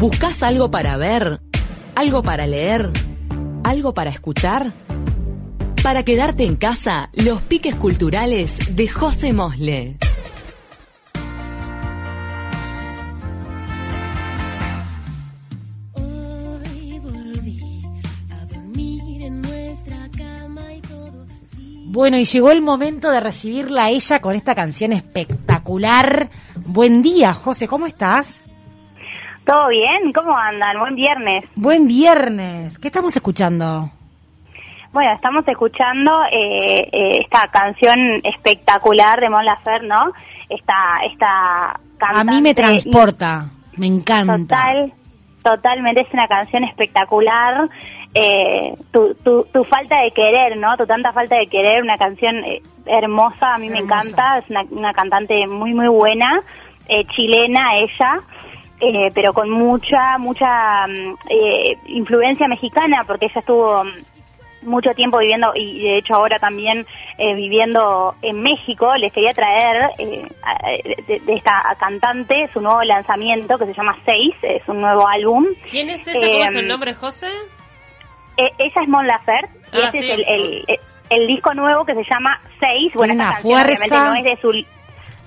¿Buscas algo para ver? ¿Algo para leer? ¿Algo para escuchar? Para quedarte en casa, los piques culturales de José Mosle. Bueno, y llegó el momento de recibirla a ella con esta canción espectacular. Buen día, José, ¿cómo estás? ¿Todo bien? ¿Cómo andan? Buen viernes. Buen viernes. ¿Qué estamos escuchando? Bueno, estamos escuchando eh, eh, esta canción espectacular de Mon Laferte, ¿no? Esta, esta A mí me transporta, me encanta. Total, totalmente es una canción espectacular eh, tu, tu, tu, falta de querer, ¿no? Tu tanta falta de querer, una canción eh, hermosa, a mí me encanta, es una, una, cantante muy, muy buena, eh, chilena ella, eh, pero con mucha, mucha mm, eh, influencia mexicana, porque ella estuvo mm, mucho tiempo viviendo y de hecho ahora también eh, viviendo en México, les quería traer eh, de, de, esta cantante su nuevo lanzamiento que se llama Seis, es un nuevo álbum. ¿Quién es ella? ¿Cómo es el nombre, José? Eh, ella es Mon Laferte y Ah, este sí. es el, el, el disco nuevo que se llama Seis. Bueno, esta canción fuerza. obviamente no es de su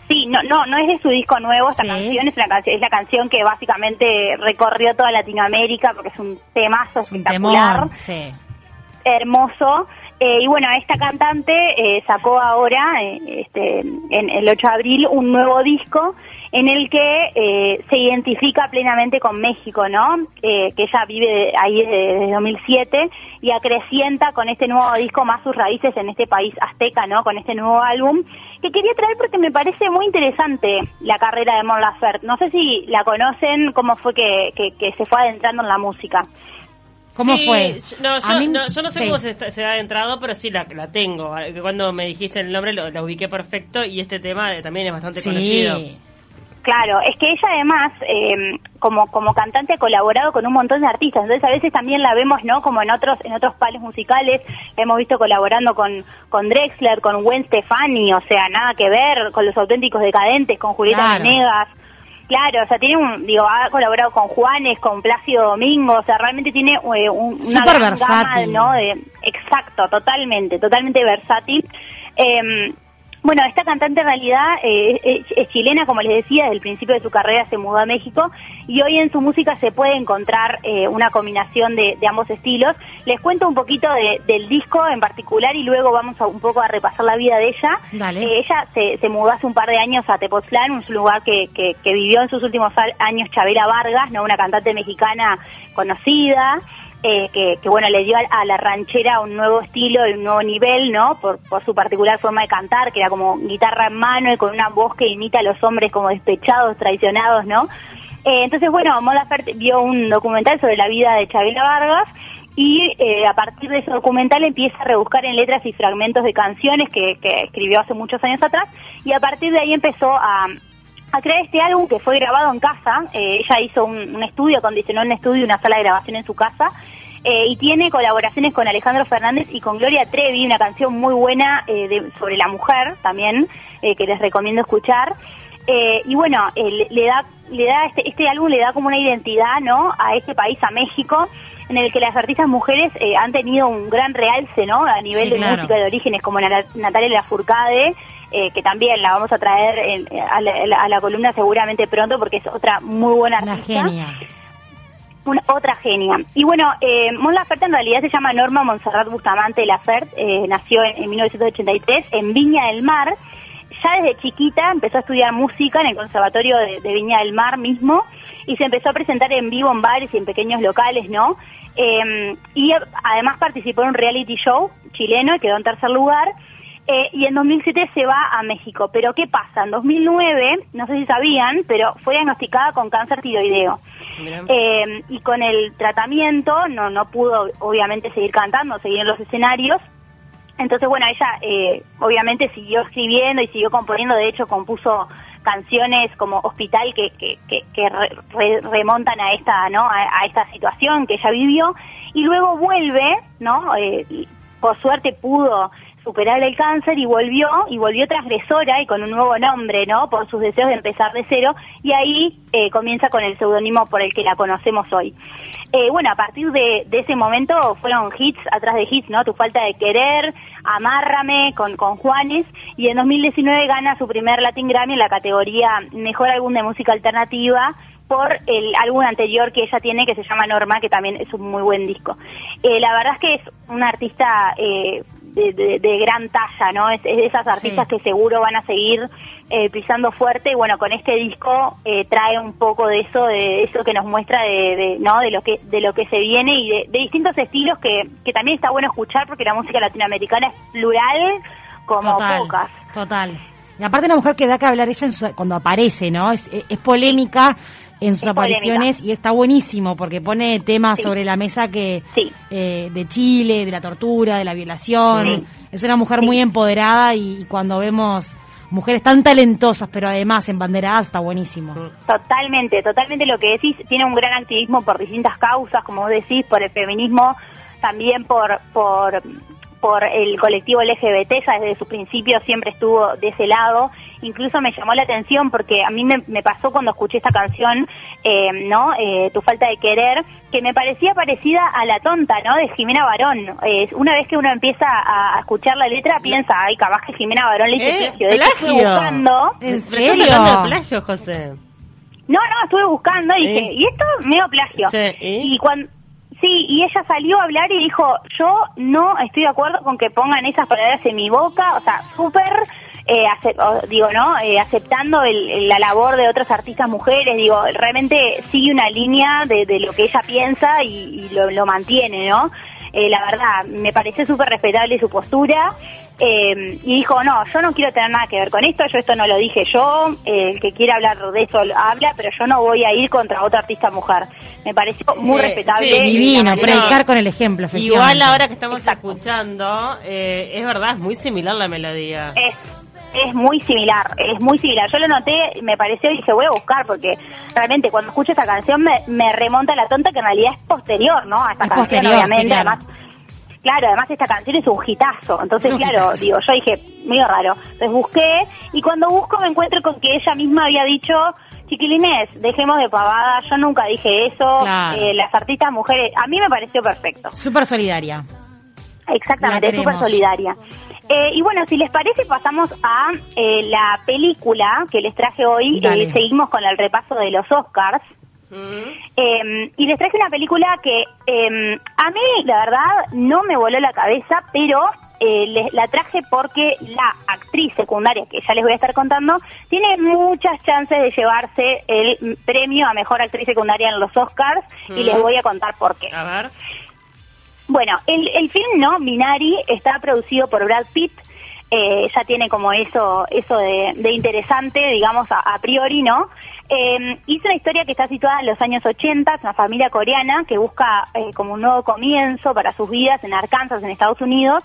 Sí, no, no, no es de su disco nuevo, esta Sí. canción es, una canción, es la canción que básicamente recorrió toda Latinoamérica porque es un temazo Es un espectacular sí. hermoso. Eh, y bueno, esta cantante eh, sacó ahora, eh, este, en el 8 de abril, un nuevo disco en el que se identifica plenamente con México, ¿no? Que ella vive ahí desde, desde 2007 y acrecienta con este nuevo disco más sus raíces en este país azteca, ¿no? Con este nuevo álbum que quería traer porque me parece muy interesante la carrera de Mon Laferte. No sé si la conocen, cómo fue que se fue adentrando en la música. ¿Cómo Sí, fue? yo- No, yo, mí- no, yo no sé sí. cómo se, se ha entrado, pero sí la, la tengo. Que Cuando me dijiste el nombre lo, la ubiqué perfecto y este tema eh, también es bastante conocido. Sí. Claro, es que ella además, eh, como, como cantante, ha colaborado con un montón de artistas, entonces a veces también la vemos, ¿no? Como en otros en otros palos musicales, la hemos visto colaborando con, con Drexler, con Gwen Stefani, o sea, nada que ver, con los auténticos decadentes, con Julieta Claro. Venegas. Claro, o sea, tiene un, digo, ha colaborado con Juanes, con Plácido Domingo, o sea, realmente tiene eh, un, una Súper gran gama, versátil. ¿no? De, exacto, totalmente, totalmente versátil. Eh, bueno, esta cantante en realidad eh, es, es chilena, como les decía, desde el principio de su carrera se mudó a México y hoy en su música se puede encontrar eh, una combinación de, de ambos estilos. Les cuento un poquito de- del disco en particular y luego vamos a, un poco a repasar la vida de ella. Dale. Eh, ella se, se mudó hace un par de años a Tepoztlán, un lugar que, que, que vivió en sus últimos años Chabela Vargas, no una cantante mexicana conocida. Eh, que, que, bueno le dio a, la ranchera un nuevo estilo y un nuevo nivel no por, su particular forma de cantar que era como guitarra en mano y con una voz que imita a los hombres como despechados traicionados no Eh, entonces bueno Mon Laferte vio un documental sobre la vida de Chabela Vargas y eh, a partir de ese documental empieza a rebuscar en letras y fragmentos de canciones que, escribió hace muchos años atrás y a partir de ahí empezó a, crear este álbum que fue grabado en casa. Eh, ella hizo un, estudio, acondicionó un estudio una sala de grabación en su casa. Eh, y tiene colaboraciones con Alejandro Fernández y con Gloria Trevi, una canción muy buena eh, de- sobre la mujer también, eh, que les recomiendo escuchar. Eh, y bueno, le, le da, le da este, este álbum le da como una identidad, ¿no? A este país, a México, en el que las artistas mujeres eh, han tenido un gran realce, ¿no? A nivel Sí, de claro. música de orígenes, como Natalia Lafourcade, eh, que también la vamos a traer en- a, la, a la columna seguramente pronto, porque es otra muy buena Una artista. genia. Una, otra genia. Y bueno, eh, Mon Laferte en realidad se llama Norma Montserrat Bustamante Laferte, eh, nació en, en 1983 en Viña del Mar. Ya desde chiquita empezó a estudiar música en el Conservatorio de, de Viña del Mar mismo y se empezó a presentar en vivo en bares y en pequeños locales, ¿no? Eh, y además participó en un reality show chileno y quedó en tercer lugar. Eh, y en 2007 se va a México. Pero ¿qué pasa? En 2009, no sé si sabían, pero fue diagnosticada con cáncer tiroideo. Eh, y con el tratamiento no, no pudo obviamente seguir cantando, seguir en los escenarios. Entonces, bueno, ella eh, obviamente siguió escribiendo y siguió componiendo, de hecho compuso canciones como Hospital que, que, que, re- re- remontan a esta, ¿no? A, esta situación que ella vivió y luego vuelve, ¿no? Eh, por suerte pudo superar el cáncer y volvió, y volvió transgresora y con un nuevo nombre, ¿no? Por sus deseos de empezar de cero, y ahí eh, comienza con el seudónimo por el que la conocemos hoy. Eh, bueno, a partir de, ese momento fueron hits atrás de hits, ¿no? Tu falta de querer, Amárrame con, con Juanes, y en 2019 gana su primer Latin Grammy en la categoría Mejor Álbum de Música Alternativa, por el álbum anterior que ella tiene que se llama Norma, que también es un muy buen disco. Eh, la verdad es que es una artista de, de, gran talla, ¿no? Es, es de esas artistas que seguro van a seguir eh, pisando fuerte y bueno, con este disco eh, trae un poco de eso, de eso que nos muestra de, de, ¿no? De lo que, de lo que se viene y de, de distintos estilos que, que también está bueno escuchar porque la música latinoamericana es plural como total, pocas. Total. Y aparte una mujer que da que hablar ella en su, cuando aparece, ¿no? Es, es polémica en sus Es apariciones polémica. y está buenísimo porque pone temas Sí. sobre la mesa que Sí. eh, de Chile, de la tortura, de la violación. Sí. Es una mujer Sí. muy empoderada y, y cuando vemos mujeres tan talentosas pero además embanderadas está buenísimo. Totalmente, totalmente lo que decís. Tiene un gran activismo por distintas causas, como vos decís, por el feminismo, también por por por el colectivo LGBT, ya desde su principio siempre estuvo de ese lado. Incluso me llamó la atención porque a mí me, me pasó cuando escuché esta canción, eh, ¿no? Eh, tu falta de querer, que me parecía parecida a La tonta, ¿no? De Jimena Barón. Eh, una vez que uno empieza a, a escuchcar la letra, piensa, ay, capaz que Jimena Barón le hizo Eh, plagio. De plagio. buscando. ¿En serio? de plagio, José. No, no, estuve buscando y dije, ¿y esto medio plagio? Sí, ¿y? Y cuando Sí, y ella salió a hablar y dijo, yo no estoy de acuerdo con que pongan esas palabras en mi boca, o sea, súper, eh, digo, ¿no? Eh, aceptando el- la labor de otras artistas mujeres, digo, realmente sigue una línea de, de lo que ella piensa y, y lo, lo mantiene, ¿no? Eh, la verdad, me pareció súper respetable su postura. eh, y dijo, no, yo no quiero tener nada que ver con esto, yo esto no lo dije yo, eh, el que quiera hablar de eso habla, pero yo no voy a ir contra otra artista mujer. Me pareció muy Eh, respetable. sí, Divino, predicar con el ejemplo. Igual ahora que estamos Exacto. escuchando, eh, es verdad, es muy similar la melodía. Es, es muy similar, es muy similar. Yo lo noté, me pareció y dije, voy a buscar porque realmente cuando escucho esta canción me, me remonta a la tonta que en realidad es posterior, ¿no? A esta Es canción, sí, obviamente. claro. Además, claro, además esta canción es un hitazo. Entonces, un claro, hitazo. digo, yo dije, medio raro. Entonces busqué y cuando busco me encuentro con que ella misma había dicho, chiquilines, dejemos de pavada, yo nunca dije eso. Claro. Eh, las artistas mujeres, a mí me pareció perfecto. Súper solidaria. Exactamente, súper solidaria. Eh, y bueno, si les parece, pasamos a eh, la película que les traje hoy. Eh, seguimos con el repaso de los Oscars. Mm. Eh, y les traje una película que eh, a mí, la verdad, no me voló la cabeza, pero eh, les, la traje porque la actriz secundaria, que ya les voy a estar contando, tiene muchas chances de llevarse el premio a Mejor Actriz Secundaria en los Oscars y Mm. les voy a contar por qué. A ver. Bueno, el, el film, ¿no? Minari está producido por Brad Pitt. Eh, ya tiene como eso eso de, de interesante, digamos, a, a priori, ¿no? Eh, hizo una historia que está situada en los años 80, es una familia coreana que busca eh, como un nuevo comienzo para sus vidas en Arkansas, en Estados Unidos.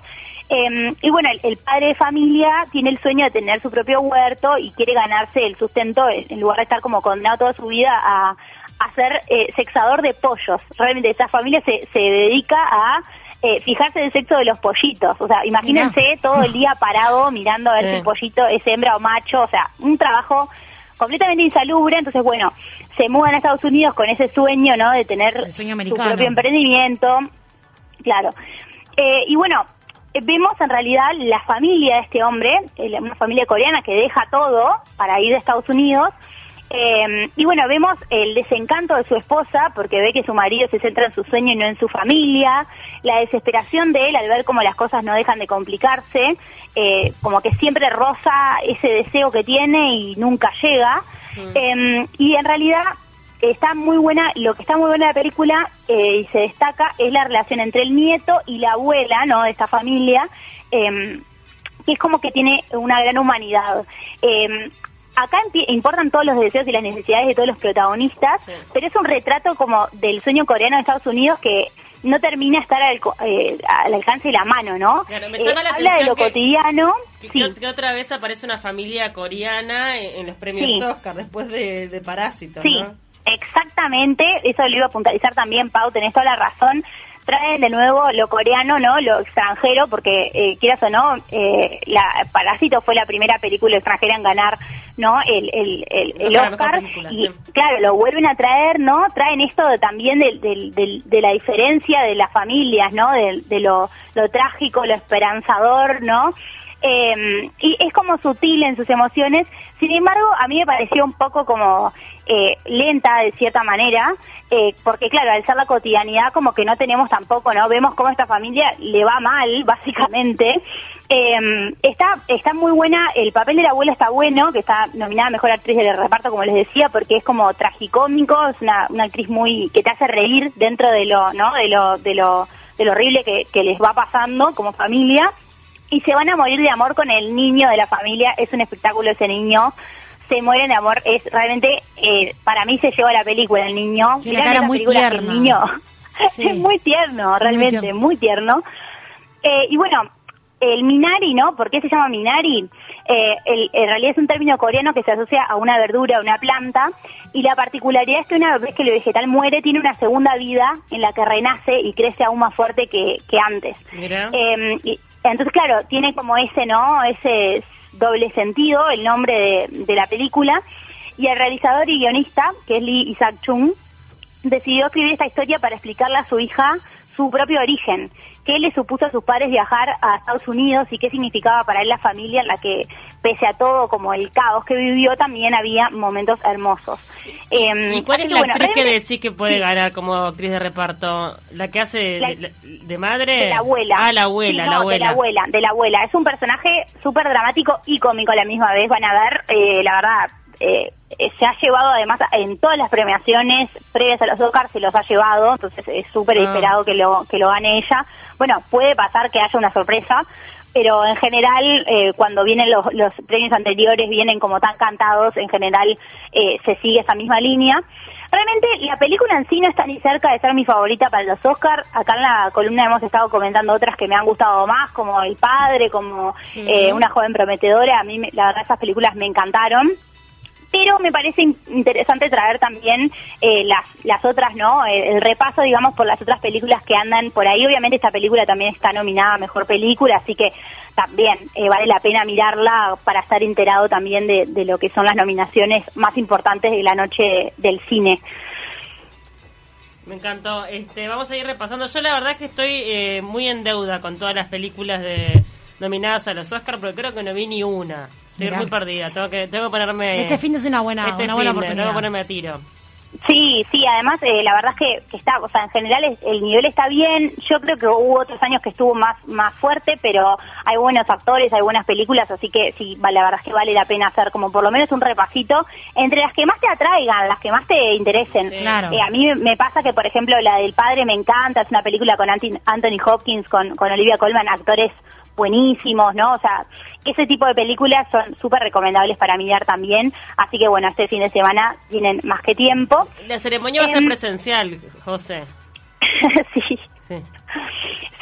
Eh, y bueno, el, el padre de familia tiene el sueño de tener su propio huerto y quiere ganarse el sustento en en lugar de estar como condenado toda su vida a, a ser eh, sexador de pollos. Realmente esa familia se, se dedica a eh, fijarse en el sexo de los pollitos. O sea, imagínense todo el día parado mirando a ver Sí. si el pollito es hembra o macho. O sea, un trabajo completamente insalubre. Entonces, bueno, se mudan a Estados Unidos con ese sueño, ¿no? De tener su propio emprendimiento. Claro. Eh, y bueno, vemos en realidad la familia de este hombre, eh, una familia coreana que deja todo para ir a Estados Unidos. Eh, y bueno, vemos el desencanto de su esposa porque ve que su marido se centra en su sueño y no en su familia, la desesperación de él al ver cómo las cosas no dejan de complicarse, eh, como que siempre roza ese deseo que tiene y nunca llega. Eh, y en realidad está muy buena, lo que está muy buena de la película eh, y se destaca es la relación entre el nieto y la abuela, ¿no? De esta familia, eh, que es como que tiene una gran humanidad. Eh, acá importan todos los deseos y las necesidades de todos los protagonistas, Sí. pero es un retrato como del sueño coreano de Estados Unidos que no termina de estar al, eh, al alcance de la mano, ¿no? Claro, me Eh, llama la habla de lo que- cotidiano. Que, Sí. que otra vez aparece una familia coreana en, en los premios Sí. Oscar después de, de Parásitos, Sí, ¿no? exactamente, eso lo iba a puntualizar también, Pau, tenés toda la razón. traen de nuevo lo coreano, ¿no? Lo extranjero, porque eh, quieras o no, eh, la Parásito fue la primera película extranjera en ganar, ¿no? El, el, el, el Oscar y claro, lo vuelven a traer, ¿no? Traen esto de- también del- del- del- de, la diferencia de las familias, ¿no? De, de lo, lo trágico, lo esperanzador, ¿no? Eh, y es como sutil en sus emociones, sin embargo, a mí me pareció un poco como eh, lenta de cierta manera, eh, porque claro, al ser la cotidianidad como que no tenemos tampoco, ¿no? Vemos cómo esta familia le va mal, básicamente. Eh, está, está muy buena, el papel de la abuela está bueno, que está nominada Mejor Actriz del Reparto, como les decía, porque es como tragicómico, es una, una actriz muy, que te hace reír dentro de lo, ¿no? De lo, de lo, de lo horrible que les va pasando como familia y se van a morir de amor con el niño de la familia. Es un espectáculo ese niño. Se mueren de amor. Es realmente, eh, para mí se lleva la película el niño. Tiene cara muy tierna. El niño Sí. es muy tierno, realmente, tierno. muy tierno. Eh, y bueno, el Minari, ¿no? ¿Por qué se llama Minari? Eh, el- en realidad es un término coreano que se asocia a una verdura, a una planta, y la particularidad es que una vez que el vegetal muere, tiene una segunda vida en la que renace y crece aún más fuerte que, que antes. Mira. Eh, y- entonces, claro, tiene como ese, ¿no? Ese doble sentido el nombre de, de la película. Y el realizador y guionista, que es Lee Isaac Chung, decidió escribir esta historia para explicarle a su hija su propio origen, qué le supuso a sus padres viajar a Estados Unidos y qué significaba para él la familia en la que, pese a todo como el caos que vivió, también había momentos hermosos. Eh, ¿Y cuál es la bueno, actriz que decís que puede sí. ganar como actriz de reparto? ¿La que hace de, La- de- de madre? de la abuela. Ah, la abuela, Sí, la no, abuela. De la abuela, de la abuela. Es un personaje súper dramático y cómico a la misma vez. Van a ver, eh, la verdad, eh, se ha llevado además en todas las premiaciones previas a los Oscars, se los ha llevado, entonces es súper Ah. esperado que lo, que lo gane ella. Bueno, puede pasar que haya una sorpresa. Pero en general, eh, cuando vienen los, los premios anteriores, vienen como tan cantados, en general eh, se sigue esa misma línea. Realmente la película en sí no está ni cerca de ser mi favorita para los Oscars. Acá en la columna hemos estado comentando otras que me han gustado más, como El Padre, como Sí. eh, Una joven prometedora. A mí, la verdad, esas películas me encantaron. Pero me parece in- interesante traer también eh, las, las otras, ¿no? El, el repaso, digamos, por las otras películas que andan por ahí. Obviamente esta película también está nominada a Mejor Película, así que también eh, vale la pena mirarla para estar enterado también de, de lo que son las nominaciones más importantes de la noche del cine. Me encantó. Este, vamos a ir repasando. Yo la verdad es que estoy eh, muy en deuda con todas las películas de nominadas a los Oscars, pero creo que no vi ni una. Estoy muy perdida. Tengo que, tengo que ponerme. Este fin es una buena, este una buena fin oportunidad. Tengo que ponerme a tiro. Sí, sí, además eh, la verdad es que, que está, o sea, en general es- el nivel está bien. Yo creo que hubo otros años que estuvo más más fuerte, pero hay buenos actores, hay buenas películas, así que sí, la verdad es que vale la pena hacer como por lo menos un repasito entre las que más te atraigan, las que más te interesen. Sí. Claro. Eh, a mí me pasa que, por ejemplo, la del padre me encanta, es una película con Anthony Hopkins, con, con Olivia Colman, actores buenísimos, ¿no? O sea, ese tipo de películas son súper recomendables para mirar también. Así que, bueno, este fin de semana tienen más que tiempo. La ceremonia va a ser Em. presencial, José. sí, Sí.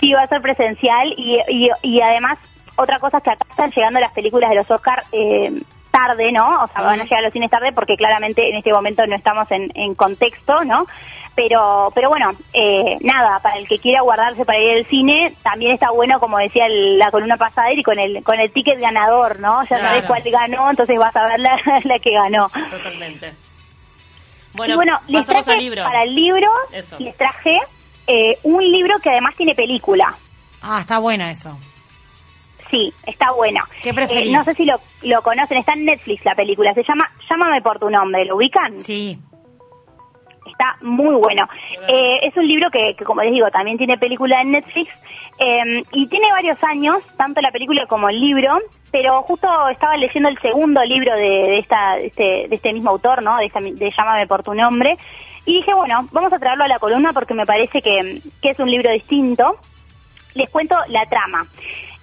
sí, va a ser presencial y, y, y además, otra cosa es que acá están llegando las películas de los Oscar eh, tarde, ¿no? O sea, van a llegar a los cines tarde porque claramente en este momento no estamos en, en contexto, ¿no? Pero, pero bueno, eh, nada, para el que quiera guardarse para ir al cine, también está bueno, como decía el- la columna pasada, ir con el, con el ticket ganador, ¿no? Ya sabes Claro. cuál ganó, entonces vas a ver la, la que ganó. Totalmente. y Bueno, bueno, les traje al libro. para el libro, Eso. les traje eh, un libro que además tiene película. Ah, está bueno eso. Sí, está bueno. ¿Qué preferís? Eh, no sé si lo, lo conocen, está en Netflix la película, se llama Llámame por tu nombre, ¿lo ubican? Sí. Está muy bueno. Eh, es un libro que, que, como les digo, también tiene película en Netflix eh, y tiene varios años, tanto la película como el libro, pero justo estaba leyendo el segundo libro de, de esta, de, este, de este mismo autor, ¿no? De, esta- de Llámame por tu nombre. Y dije, bueno, vamos a traerlo a la columna porque me parece que, que es un libro distinto. Les cuento la trama.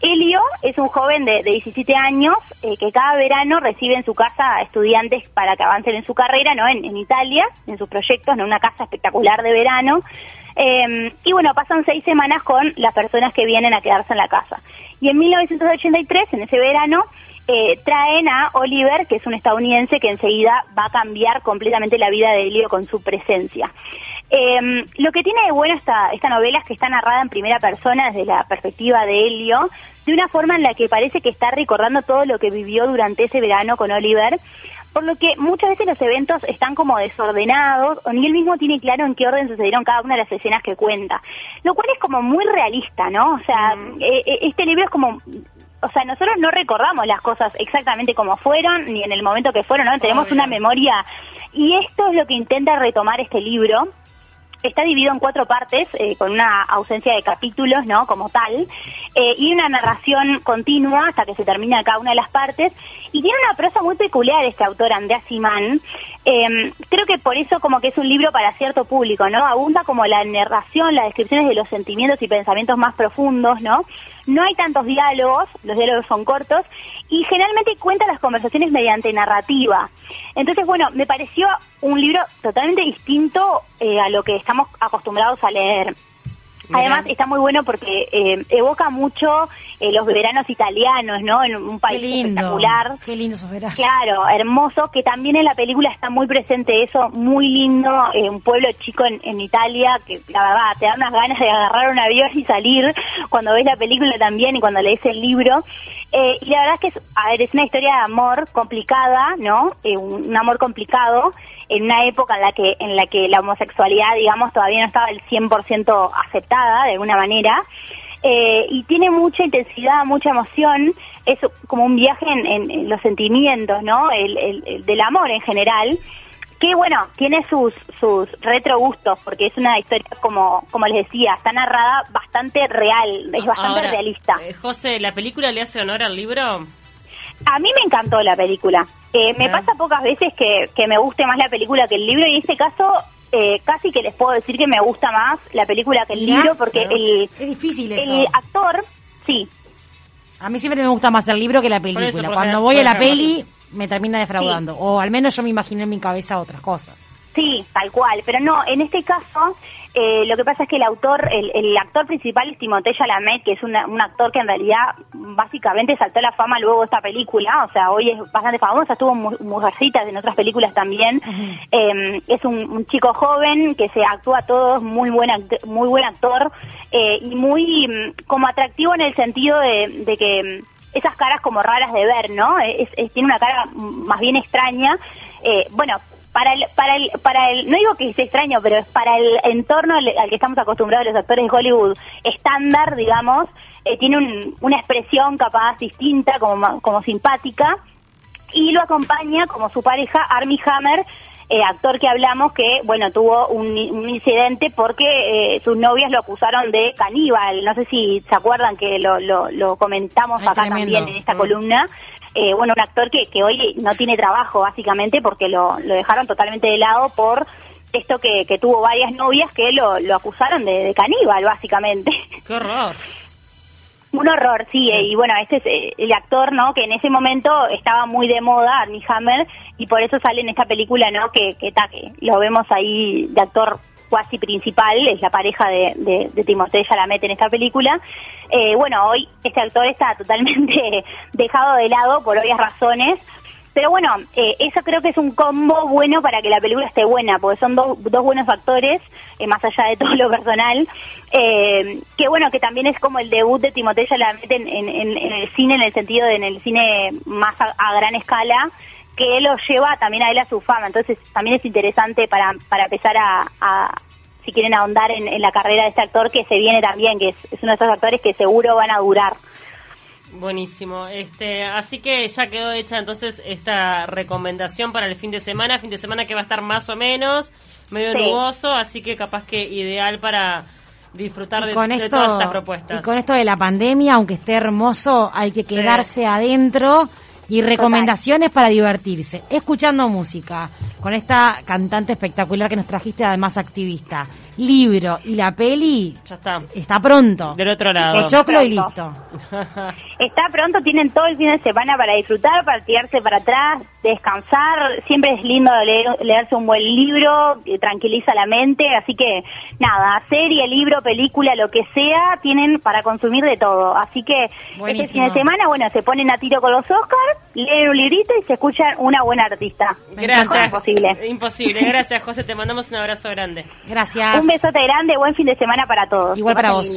Elio es un joven de, de 17 años eh, que cada verano recibe en su casa a estudiantes para que avancen en su carrera, ¿no? En, en Italia, en sus proyectos, en una casa espectacular de verano. Eh, y bueno, pasan seis semanas con las personas que vienen a quedarse en la casa. Y en 1983, en ese verano, eh, traen a Oliver, que es un estadounidense que enseguida va a cambiar completamente la vida de Helio con su presencia. Eh, lo que tiene de bueno esta, esta novela es que está narrada en primera persona desde la perspectiva de Helio, de una forma en la que parece que está recordando todo lo que vivió durante ese verano con Oliver, por lo que muchas veces los eventos están como desordenados, o ni él mismo tiene claro en qué orden sucedieron cada una de las escenas que cuenta, lo cual es como muy realista, ¿no? O sea, eh, eh, este libro es como o sea, nosotros no recordamos las cosas exactamente como fueron, ni en el momento que fueron, ¿no? Tenemos Obvio. una memoria, y esto es lo que intenta retomar este libro, está dividido en cuatro partes, eh, con una ausencia de capítulos, ¿no? Como tal, eh, y una narración continua hasta que se termina cada una de las partes. Y tiene una prosa muy peculiar este autor, Andrea Simán. Eh, creo que por eso como que es un libro para cierto público, ¿no? Abunda como la narración, las descripciones de los sentimientos y pensamientos más profundos, ¿no? No hay tantos diálogos, los diálogos son cortos, y generalmente cuenta las conversaciones mediante narrativa. Entonces, bueno, me pareció un libro totalmente distinto eh, a lo que estamos acostumbrados a leer. Además, está muy bueno porque eh, evoca mucho eh, los veranos italianos, ¿no? En un Qué país lindo. espectacular. Qué lindo esos veranos. Claro, hermoso, que también en la película está muy presente eso, muy lindo, eh, un pueblo chico en, en Italia, que la verdad te da unas ganas de agarrar un avión y salir cuando ves la película también y cuando lees el libro. Eh, y la verdad es que es, a ver, es una historia de amor complicada, ¿no? Eh, un, amor complicado en una época en la que en la que la homosexualidad, digamos, todavía no estaba el 100% aceptada de alguna manera. Eh, y tiene mucha intensidad, mucha emoción, es como un viaje en, los sentimientos, ¿no? El- el del amor en general, que bueno, tiene sus, sus retrogustos, porque es una historia, como, como les decía, está narrada bastante real, es bastante Ahora, realista. eh, José, ¿la película le hace honor al libro? A mí me encantó la película. Eh, me pasa pocas veces que, que me guste más la película que el libro y en este caso eh, casi que les puedo decir que me gusta más la película que el libro porque claro. el, Es difícil eso. el actor, sí, A mí siempre me gusta más el libro que la película. por Cuando voy a la peli, me termina defraudando. O al menos yo me imaginé en mi cabeza otras cosas. Sí, tal cual, pero no, en este caso eh, lo que pasa es que el autor, el, el actor principal es Timothée Chalamet, que es una- un actor que en realidad básicamente saltó a la fama luego de esta película, o sea, hoy es bastante famosa, estuvo en Mujercitas en otras películas también, Eh, es un, un chico joven que se actúa a todos, muy buen, muy buen actor eh, y muy mm, como atractivo en el sentido de, de que mm, esas caras como raras de ver, ¿no? Es, es- tiene una cara más bien extraña. Eh, bueno, para el, para el, para el, no digo que sea extraño, pero es para el entorno al, que estamos acostumbrados los actores de Hollywood estándar, digamos, eh, tiene un- una expresión capaz distinta, como, como simpática, y lo acompaña como su pareja Armie Hammer, eh, actor que hablamos que, bueno, tuvo un, un incidente porque eh, sus novias lo acusaron de caníbal. No sé si se acuerdan que lo, lo, lo comentamos Ay, acá tremendo. también en esta Mm. columna. Eh, bueno, un actor que, que hoy no tiene trabajo, básicamente, porque lo, lo dejaron totalmente de lado por esto que, que tuvo varias novias que lo, lo acusaron de, de caníbal, básicamente. ¡Qué horror! Un horror, sí, eh, y bueno, este es eh, el actor, ¿no? Que en ese momento estaba muy de moda, Armie Hammer, y por eso sale en esta película, ¿no? Que, que, que lo vemos ahí de actor cuasi principal, es la pareja de, de, de Timothée Chalamet en esta película. Eh, bueno, hoy este actor está totalmente dejado de lado por obvias razones, pero bueno, eh, eso creo que es un combo bueno para que la película esté buena, porque son dos, dos buenos actores, eh, más allá de todo lo personal, eh, que bueno, que también es como el debut de Timothée Chalamet en, en, el cine, en el sentido de en el cine más a, gran escala, que lo lleva también a él a su fama, entonces también es interesante para, para empezar a, a, si quieren ahondar en, la carrera de este actor que se viene también, que es uno de esos actores que seguro van a durar. Buenísimo. Este, así que ya quedó hecha entonces esta recomendación para el fin de semana, fin de semana que va a estar más o menos medio Sí. nuboso, así que capaz que ideal para disfrutar de, con de esto, todas estas propuestas. y con esto de la pandemia, aunque esté hermoso, hay que quedarse adentro y recomendaciones para divertirse, escuchando música, con esta cantante espectacular que nos trajiste, además activista. Libro y la peli Ya está. está pronto. Del otro lado. El choclo y listo. Está pronto, tienen todo el fin de semana para disfrutar, para tirarse para atrás, descansar, siempre es lindo leer- leerse un buen libro, eh, tranquiliza la mente, así que nada, serie, libro, película, lo que sea, tienen para consumir de todo. Así que este Buenísimo. fin de semana, bueno, se ponen a tiro con los Oscars, leen un librito y se escuchan una buena artista. Gracias. Imposible. Imposible. Gracias, José. Te mandamos un abrazo grande. Gracias. Un besote grande, buen fin de semana para todos. Igual para vos.